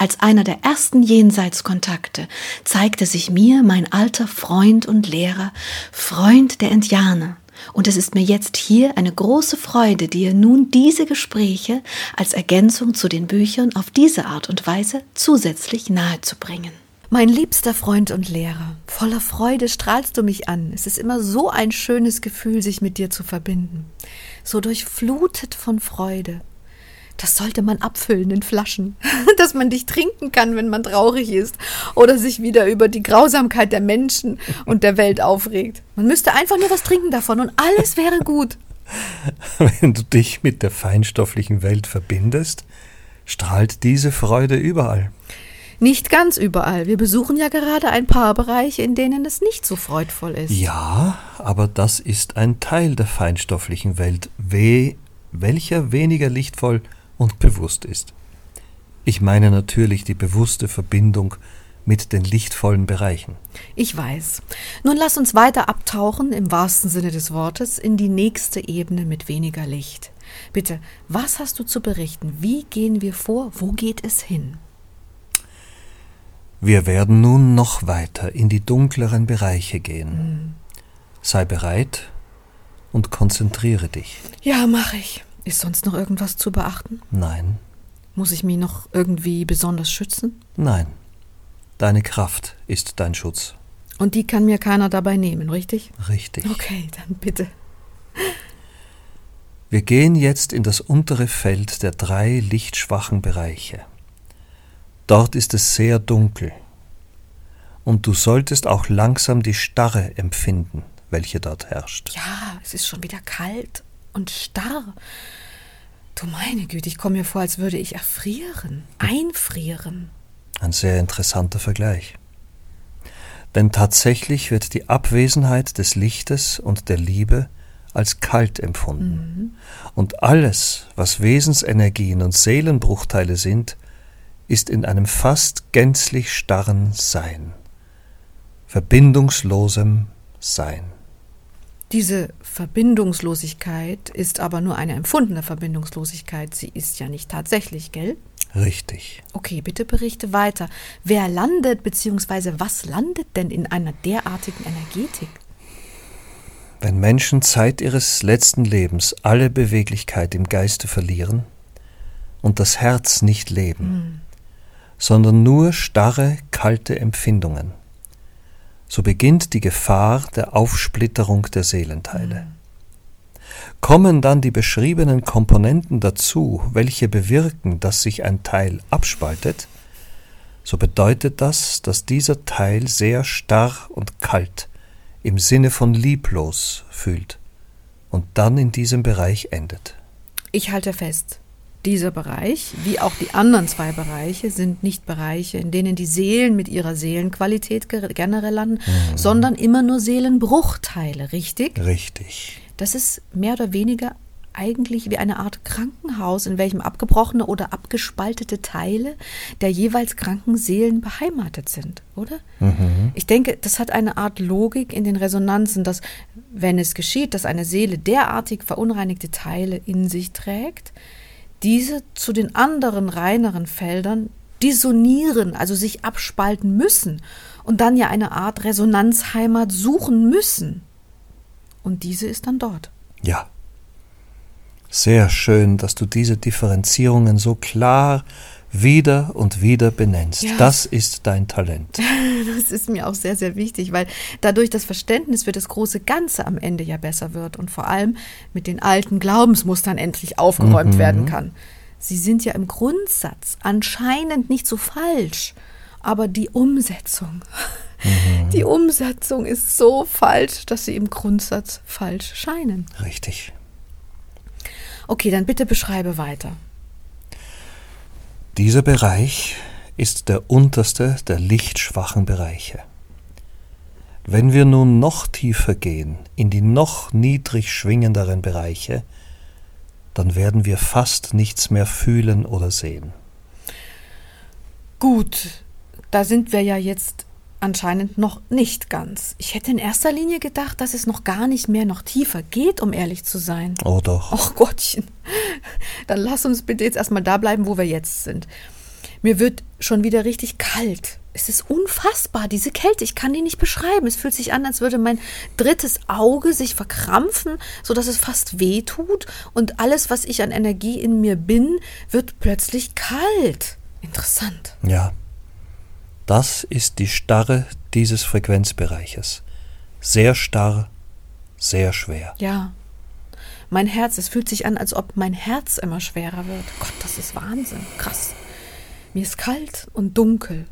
Als einer der ersten Jenseitskontakte zeigte sich mir mein alter Freund und Lehrer, Freund der Indianer, und es ist mir jetzt hier eine große Freude, dir nun diese Gespräche als Ergänzung zu den Büchern auf diese Art und Weise zusätzlich nahezubringen. Mein liebster Freund und Lehrer, voller Freude strahlst du mich an. Es ist immer so ein schönes Gefühl, sich mit dir zu verbinden. So durchflutet von Freude. Das sollte man abfüllen in Flaschen, dass man dich trinken kann, wenn man traurig ist oder sich wieder über die Grausamkeit der Menschen und der Welt aufregt. Man müsste einfach nur was trinken davon und alles wäre gut. Wenn du dich mit der feinstofflichen Welt verbindest, strahlt diese Freude überall. Nicht ganz überall. Wir besuchen ja gerade ein paar Bereiche, in denen es nicht so freudvoll ist. Ja, aber das ist ein Teil der feinstofflichen Welt, weh, welcher weniger lichtvoll und bewusst ist. Ich meine natürlich die bewusste Verbindung mit den lichtvollen Bereichen. Ich weiß. Nun lass uns weiter abtauchen, im wahrsten Sinne des Wortes, in die nächste Ebene mit weniger Licht. Bitte, was hast du zu berichten? Wie gehen wir vor? Wo geht es hin? Wir werden nun noch weiter in die dunkleren Bereiche gehen. Hm. Sei bereit und konzentriere dich. Ja, mach ich. Ist sonst noch irgendwas zu beachten? Nein. Muss ich mich noch irgendwie besonders schützen? Nein. Deine Kraft ist dein Schutz. Und die kann mir keiner dabei nehmen, richtig? Richtig. Okay, dann bitte. Wir gehen jetzt in das untere Feld der drei lichtschwachen Bereiche. Dort ist es sehr dunkel. Und du solltest auch langsam die Starre empfinden, welche dort herrscht. Ja, es ist schon wieder kalt und starr. Du meine Güte, ich komme mir vor, als würde ich erfrieren, einfrieren. Ein sehr interessanter Vergleich. Denn tatsächlich wird die Abwesenheit des Lichtes und der Liebe als kalt empfunden. Mhm. Und alles, was Wesensenergien und Seelenbruchteile sind, ist in einem fast gänzlich starren Sein, verbindungslosem Sein. Diese Verbindungslosigkeit ist aber nur eine empfundene Verbindungslosigkeit. Sie ist ja nicht tatsächlich, gell? Richtig. Okay, bitte berichte weiter. Wer landet bzw. was landet denn in einer derartigen Energetik? Wenn Menschen Zeit ihres letzten Lebens alle Beweglichkeit im Geiste verlieren und das Herz nicht leben, hm. sondern nur starre, kalte Empfindungen, so beginnt die Gefahr der Aufsplitterung der Seelenteile. Kommen dann die beschriebenen Komponenten dazu, welche bewirken, dass sich ein Teil abspaltet, so bedeutet das, dass dieser Teil sehr starr und kalt im Sinne von lieblos fühlt und dann in diesem Bereich endet. Ich halte fest, dieser Bereich, wie auch die anderen zwei Bereiche, sind nicht Bereiche, in denen die Seelen mit ihrer Seelenqualität generell landen, mhm. sondern immer nur Seelenbruchteile, richtig? Richtig. Das ist mehr oder weniger eigentlich wie eine Art Krankenhaus, in welchem abgebrochene oder abgespaltete Teile der jeweils kranken Seelen beheimatet sind, oder? Mhm. Ich denke, das hat eine Art Logik in den Resonanzen, dass wenn es geschieht, dass eine Seele derartig verunreinigte Teile in sich trägt, diese zu den anderen reineren Feldern dissonieren, also sich abspalten müssen und dann ja eine Art Resonanzheimat suchen müssen. Und diese ist dann dort. Ja. Sehr schön, dass du diese Differenzierungen so klar wieder und wieder benennst. Ja. Das ist dein Talent. Das ist mir auch sehr, sehr wichtig, weil dadurch das Verständnis für das große Ganze am Ende ja besser wird und vor allem mit den alten Glaubensmustern endlich aufgeräumt mhm. werden kann. Sie sind ja im Grundsatz anscheinend nicht so falsch, aber die Umsetzung, mhm. die Umsetzung ist so falsch, dass sie im Grundsatz falsch scheinen. Richtig. Okay, dann bitte beschreibe weiter. Dieser Bereich ist der unterste der lichtschwachen Bereiche. Wenn wir nun noch tiefer gehen, in die noch niedrig schwingenderen Bereiche, dann werden wir fast nichts mehr fühlen oder sehen. Gut, da sind wir ja jetzt anscheinend noch nicht ganz. Ich hätte in erster Linie gedacht, dass es noch gar nicht mehr noch tiefer geht, um ehrlich zu sein. Oh doch. Ach Gottchen. Dann lass uns bitte jetzt erstmal da bleiben, wo wir jetzt sind. Mir wird schon wieder richtig kalt. Es ist unfassbar, diese Kälte. Ich kann die nicht beschreiben. Es fühlt sich an, als würde mein drittes Auge sich verkrampfen, sodass es fast weh tut. Und alles, was ich an Energie in mir bin, wird plötzlich kalt. Interessant. Ja. Das ist die Starre dieses Frequenzbereiches. Sehr starr, sehr schwer. Ja. Mein Herz, es fühlt sich an, als ob mein Herz immer schwerer wird. Gott, das ist Wahnsinn. Krass. Mir ist kalt und dunkel.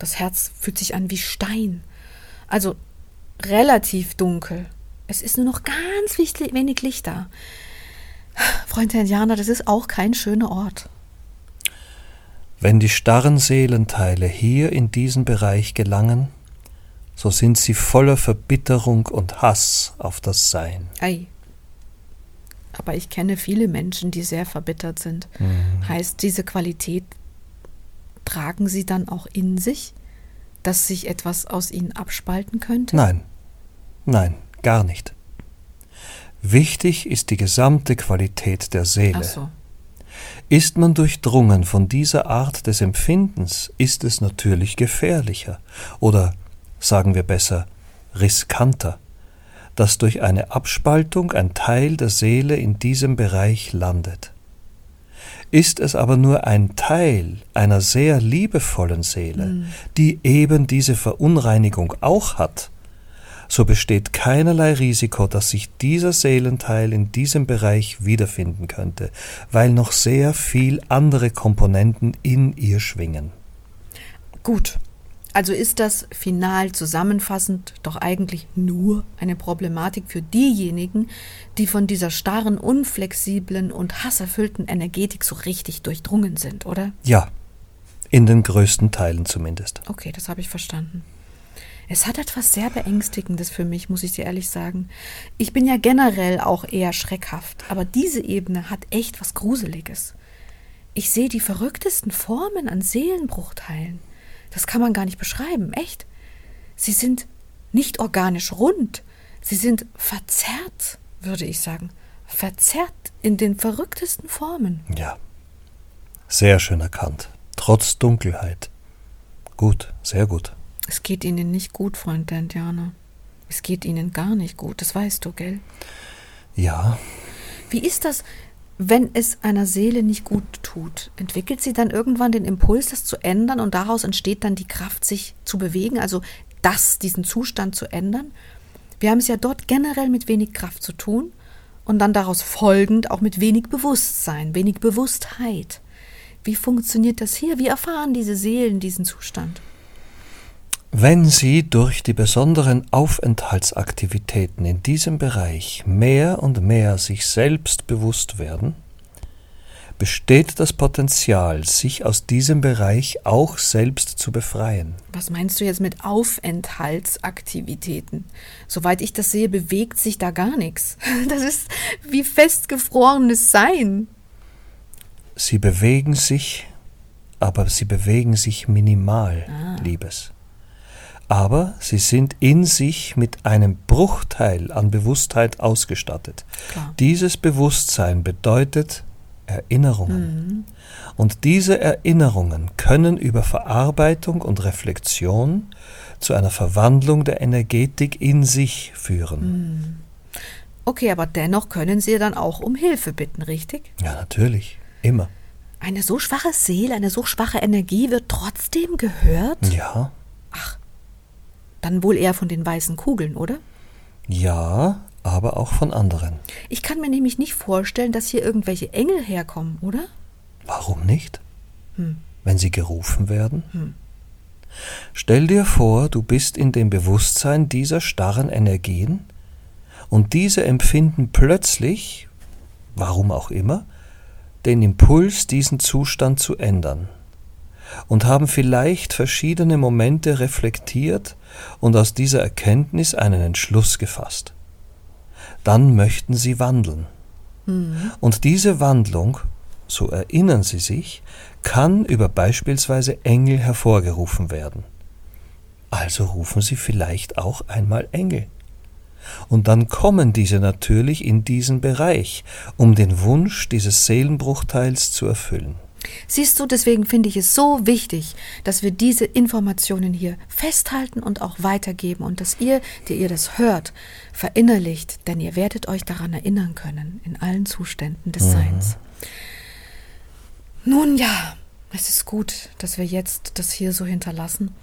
Das Herz fühlt sich an wie Stein. Also relativ dunkel. Es ist nur noch ganz wenig Licht da. Freund Indianer, das ist auch kein schöner Ort. Wenn die starren Seelenteile hier in diesen Bereich gelangen, so sind sie voller Verbitterung und Hass auf das Sein. Ei. Aber ich kenne viele Menschen, die sehr verbittert sind. Mhm. Heißt diese Qualität tragen sie dann auch in sich, dass sich etwas aus ihnen abspalten könnte? Nein, nein, gar nicht. Wichtig ist die gesamte Qualität der Seele. Ach so. Ist man durchdrungen von dieser Art des Empfindens, ist es natürlich gefährlicher oder, sagen wir besser, riskanter, dass durch eine Abspaltung ein Teil der Seele in diesem Bereich landet. Ist es aber nur ein Teil einer sehr liebevollen Seele, mhm. die eben diese Verunreinigung auch hat, so besteht keinerlei Risiko, dass sich dieser Seelenteil in diesem Bereich wiederfinden könnte, weil noch sehr viel andere Komponenten in ihr schwingen. Gut, also ist das final zusammenfassend doch eigentlich nur eine Problematik für diejenigen, die von dieser starren, unflexiblen und hasserfüllten Energetik so richtig durchdrungen sind, oder? Ja, in den größten Teilen zumindest. Okay, das habe ich verstanden. Es hat etwas sehr Beängstigendes für mich, muss ich dir ehrlich sagen. Ich bin ja generell auch eher schreckhaft, aber diese Ebene hat echt was Gruseliges. Ich sehe die verrücktesten Formen an Seelenbruchteilen. Das kann man gar nicht beschreiben, echt. Sie sind nicht organisch rund, sie sind verzerrt, würde ich sagen. Verzerrt in den verrücktesten Formen. Ja. Sehr schön erkannt. Trotz Dunkelheit. Gut, sehr gut. Es geht Ihnen nicht gut, Freund der Indianer. Es geht Ihnen gar nicht gut, das weißt du, gell? Ja. Wie ist das, wenn es einer Seele nicht gut tut, entwickelt sie dann irgendwann den Impuls, das zu ändern und daraus entsteht dann die Kraft, sich zu bewegen, also das, diesen Zustand zu ändern? Wir haben es ja dort generell mit wenig Kraft zu tun und dann daraus folgend auch mit wenig Bewusstsein, wenig Bewusstheit. Wie funktioniert das hier? Wie erfahren diese Seelen diesen Zustand? Wenn Sie durch die besonderen Aufenthaltsaktivitäten in diesem Bereich mehr und mehr sich selbst bewusst werden, besteht das Potenzial, sich aus diesem Bereich auch selbst zu befreien. Was meinst du jetzt mit Aufenthaltsaktivitäten? Soweit ich das sehe, bewegt sich da gar nichts. Das ist wie festgefrorenes Sein. Sie bewegen sich, aber sie bewegen sich minimal, ah. Liebes aber sie sind in sich mit einem Bruchteil an Bewusstheit ausgestattet. Klar. Dieses Bewusstsein bedeutet Erinnerungen. Mhm. Und diese Erinnerungen können über Verarbeitung und Reflexion zu einer Verwandlung der Energetik in sich führen. Mhm. Okay, aber dennoch können Sie dann auch um Hilfe bitten, richtig? Ja, natürlich. Immer. Eine so schwache Seele, eine so schwache Energie wird trotzdem gehört? Ja. Dann wohl eher von den weißen Kugeln, oder? Ja, aber auch von anderen. Ich kann mir nämlich nicht vorstellen, dass hier irgendwelche Engel herkommen, oder? Warum nicht? Hm. Wenn sie gerufen werden? Hm. Stell dir vor, du bist in dem Bewusstsein dieser starren Energien und diese empfinden plötzlich, warum auch immer, den Impuls, diesen Zustand zu ändern und haben vielleicht verschiedene Momente reflektiert und aus dieser Erkenntnis einen Entschluss gefasst. Dann möchten sie wandeln. Mhm. Und diese Wandlung, so erinnern sie sich, kann über beispielsweise Engel hervorgerufen werden. Also rufen sie vielleicht auch einmal Engel. Und dann kommen diese natürlich in diesen Bereich, um den Wunsch dieses Seelenbruchteils zu erfüllen. Siehst du, deswegen finde ich es so wichtig, dass wir diese Informationen hier festhalten und auch weitergeben und dass ihr, die ihr das hört, verinnerlicht, denn ihr werdet euch daran erinnern können in allen Zuständen des mhm. Seins. Nun ja, es ist gut, dass wir jetzt das hier so hinterlassen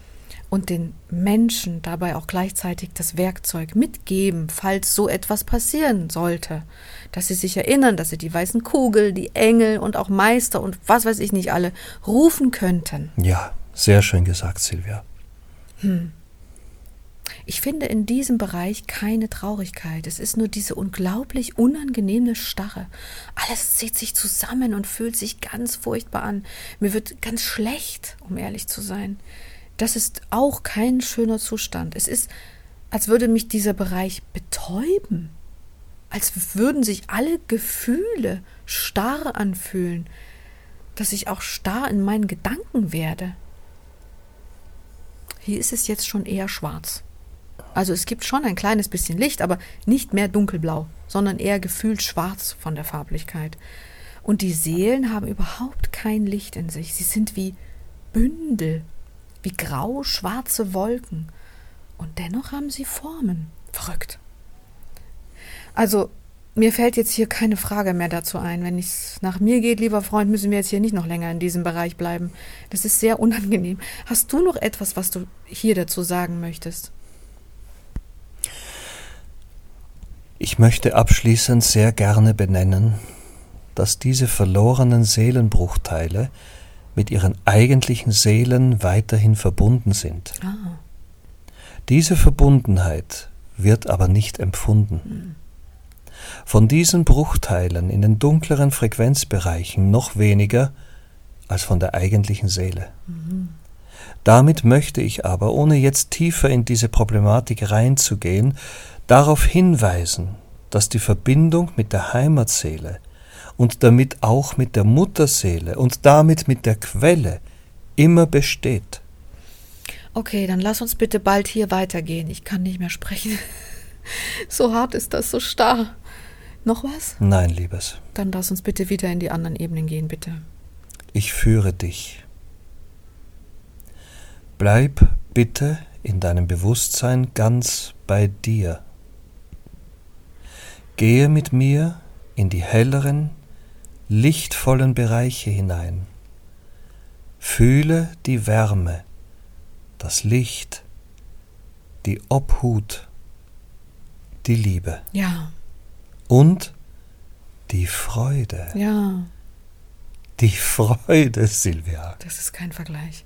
und den Menschen dabei auch gleichzeitig das Werkzeug mitgeben, falls so etwas passieren sollte. Dass sie sich erinnern, dass sie die weißen Kugel, die Engel und auch Meister und was weiß ich nicht alle rufen könnten. Ja, sehr schön gesagt, Silvia. Hm. Ich finde in diesem Bereich keine Traurigkeit. Es ist nur diese unglaublich unangenehme Starre. Alles zieht sich zusammen und fühlt sich ganz furchtbar an. Mir wird ganz schlecht, um ehrlich zu sein das ist auch kein schöner Zustand. Es ist, als würde mich dieser Bereich betäuben, als würden sich alle Gefühle starr anfühlen, dass ich auch starr in meinen Gedanken werde. Hier ist es jetzt schon eher schwarz. Also es gibt schon ein kleines bisschen Licht, aber nicht mehr dunkelblau, sondern eher gefühlt schwarz von der Farblichkeit. Und die Seelen haben überhaupt kein Licht in sich. Sie sind wie Bündel wie grau-schwarze Wolken. Und dennoch haben sie Formen. Verrückt. Also, mir fällt jetzt hier keine Frage mehr dazu ein. Wenn es nach mir geht, lieber Freund, müssen wir jetzt hier nicht noch länger in diesem Bereich bleiben. Das ist sehr unangenehm. Hast du noch etwas, was du hier dazu sagen möchtest? Ich möchte abschließend sehr gerne benennen, dass diese verlorenen Seelenbruchteile mit ihren eigentlichen Seelen weiterhin verbunden sind. Ah. Diese Verbundenheit wird aber nicht empfunden. Hm. Von diesen Bruchteilen in den dunkleren Frequenzbereichen noch weniger als von der eigentlichen Seele. Mhm. Damit möchte ich aber, ohne jetzt tiefer in diese Problematik reinzugehen, darauf hinweisen, dass die Verbindung mit der Heimatseele und damit auch mit der Mutterseele und damit mit der Quelle immer besteht. Okay, dann lass uns bitte bald hier weitergehen. Ich kann nicht mehr sprechen. So hart ist das, so starr. Noch was? Nein, Liebes. Dann lass uns bitte wieder in die anderen Ebenen gehen, bitte. Ich führe dich. Bleib bitte in deinem Bewusstsein ganz bei dir. Gehe mit mir in die helleren, lichtvollen Bereiche hinein. Fühle die Wärme, das Licht, die Obhut, die Liebe. Ja. Und die Freude. Ja. Die Freude, Silvia. Das ist kein Vergleich.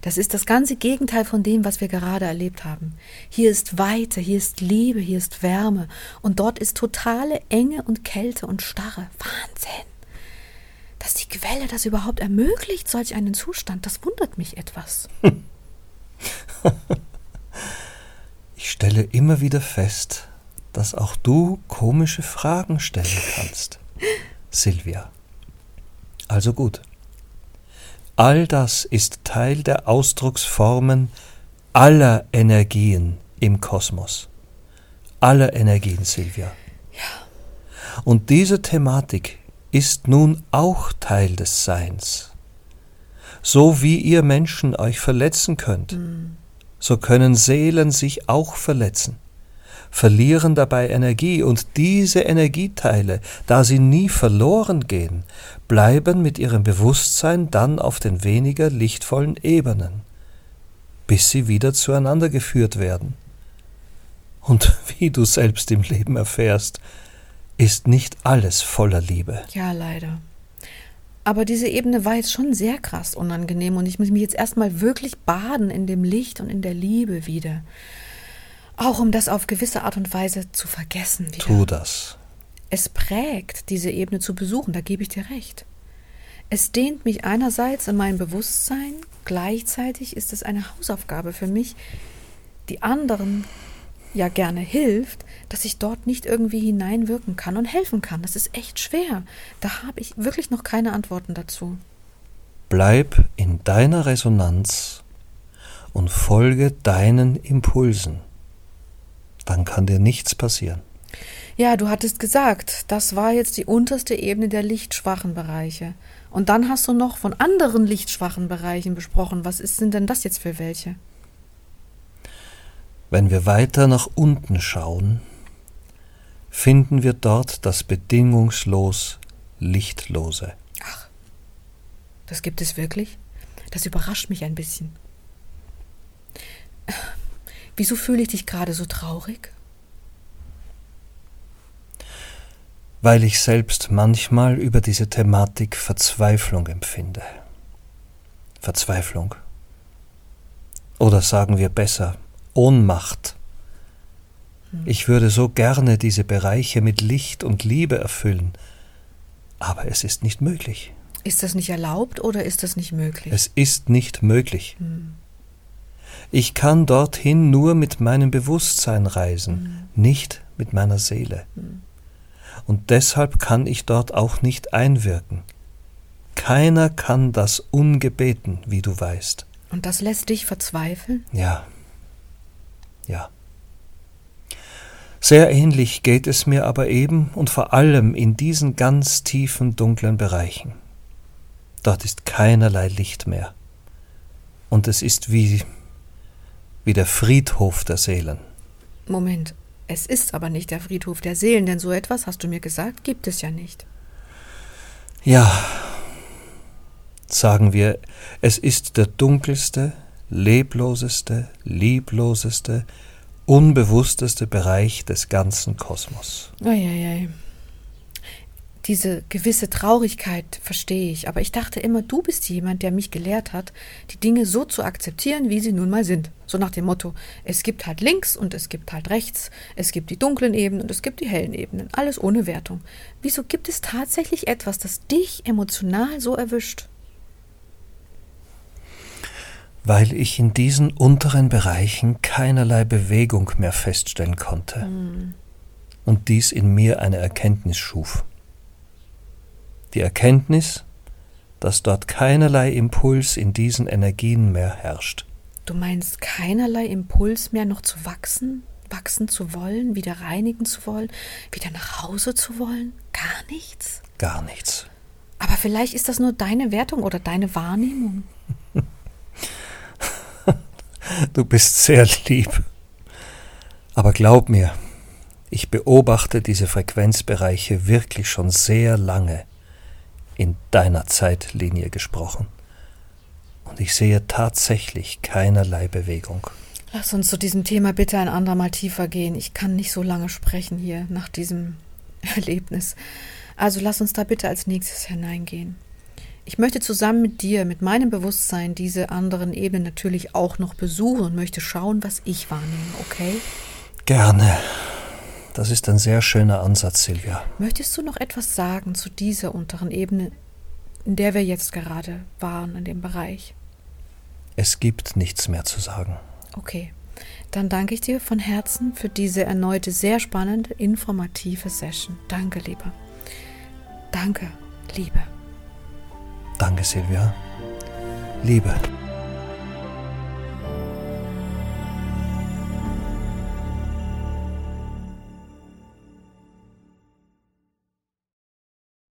Das ist das ganze Gegenteil von dem, was wir gerade erlebt haben. Hier ist Weite, hier ist Liebe, hier ist Wärme und dort ist totale Enge und Kälte und Starre. Wahnsinn dass die Quelle das überhaupt ermöglicht, solch einen Zustand, das wundert mich etwas. ich stelle immer wieder fest, dass auch du komische Fragen stellen kannst, Silvia. Also gut. All das ist Teil der Ausdrucksformen aller Energien im Kosmos. Aller Energien, Silvia. Ja. Und diese Thematik ist nun auch Teil des Seins. So wie ihr Menschen euch verletzen könnt, mhm. so können Seelen sich auch verletzen, verlieren dabei Energie, und diese Energieteile, da sie nie verloren gehen, bleiben mit ihrem Bewusstsein dann auf den weniger lichtvollen Ebenen, bis sie wieder zueinander geführt werden. Und wie du selbst im Leben erfährst, ist nicht alles voller Liebe. Ja, leider. Aber diese Ebene war jetzt schon sehr krass unangenehm und ich muss mich jetzt erstmal wirklich baden in dem Licht und in der Liebe wieder. Auch um das auf gewisse Art und Weise zu vergessen. Wieder. Tu das. Es prägt, diese Ebene zu besuchen, da gebe ich dir recht. Es dehnt mich einerseits in mein Bewusstsein, gleichzeitig ist es eine Hausaufgabe für mich, die anderen ja gerne hilft, dass ich dort nicht irgendwie hineinwirken kann und helfen kann. Das ist echt schwer. Da habe ich wirklich noch keine Antworten dazu. Bleib in deiner Resonanz und folge deinen Impulsen. Dann kann dir nichts passieren. Ja, du hattest gesagt, das war jetzt die unterste Ebene der lichtschwachen Bereiche. Und dann hast du noch von anderen lichtschwachen Bereichen besprochen. Was ist, sind denn das jetzt für welche? Wenn wir weiter nach unten schauen, finden wir dort das bedingungslos Lichtlose. Ach, das gibt es wirklich? Das überrascht mich ein bisschen. Wieso fühle ich dich gerade so traurig? Weil ich selbst manchmal über diese Thematik Verzweiflung empfinde. Verzweiflung. Oder sagen wir besser, Ohnmacht. Hm. Ich würde so gerne diese Bereiche mit Licht und Liebe erfüllen, aber es ist nicht möglich. Ist das nicht erlaubt oder ist das nicht möglich? Es ist nicht möglich. Hm. Ich kann dorthin nur mit meinem Bewusstsein reisen, mhm. nicht mit meiner Seele. Mhm. Und deshalb kann ich dort auch nicht einwirken. Keiner kann das ungebeten, wie du weißt. Und das lässt dich verzweifeln? Ja. Ja. Sehr ähnlich geht es mir aber eben und vor allem in diesen ganz tiefen dunklen Bereichen. Dort ist keinerlei Licht mehr. Und es ist wie wie der Friedhof der Seelen. Moment, es ist aber nicht der Friedhof der Seelen, denn so etwas, hast du mir gesagt, gibt es ja nicht. Ja, sagen wir, es ist der dunkelste, lebloseste, liebloseste, unbewussteste Bereich des ganzen Kosmos. Eieiei diese gewisse Traurigkeit verstehe ich, aber ich dachte immer, du bist jemand, der mich gelehrt hat, die Dinge so zu akzeptieren, wie sie nun mal sind. So nach dem Motto, es gibt halt links und es gibt halt rechts, es gibt die dunklen Ebenen und es gibt die hellen Ebenen, alles ohne Wertung. Wieso gibt es tatsächlich etwas, das dich emotional so erwischt? Weil ich in diesen unteren Bereichen keinerlei Bewegung mehr feststellen konnte. Hm. Und dies in mir eine Erkenntnis schuf die Erkenntnis, dass dort keinerlei Impuls in diesen Energien mehr herrscht. Du meinst keinerlei Impuls mehr noch zu wachsen, wachsen zu wollen, wieder reinigen zu wollen, wieder nach Hause zu wollen? Gar nichts? Gar nichts. Aber vielleicht ist das nur deine Wertung oder deine Wahrnehmung. Du bist sehr lieb. Aber glaub mir, ich beobachte diese Frequenzbereiche wirklich schon sehr lange in deiner Zeitlinie gesprochen. Und ich sehe tatsächlich keinerlei Bewegung. Lass uns zu diesem Thema bitte ein andermal tiefer gehen. Ich kann nicht so lange sprechen hier nach diesem Erlebnis. Also lass uns da bitte als nächstes hineingehen. Ich möchte zusammen mit dir, mit meinem Bewusstsein, diese anderen Ebenen natürlich auch noch besuchen und möchte schauen, was ich wahrnehme, okay? Gerne. Das ist ein sehr schöner Ansatz, Silvia. Möchtest du noch etwas sagen zu dieser unteren Ebene, in der wir jetzt gerade waren, in dem Bereich? Es gibt nichts mehr zu sagen. Okay. Dann danke ich dir von Herzen für diese erneute sehr spannende, informative Session. Danke, Liebe. Danke, Liebe. Danke, Silvia. Liebe.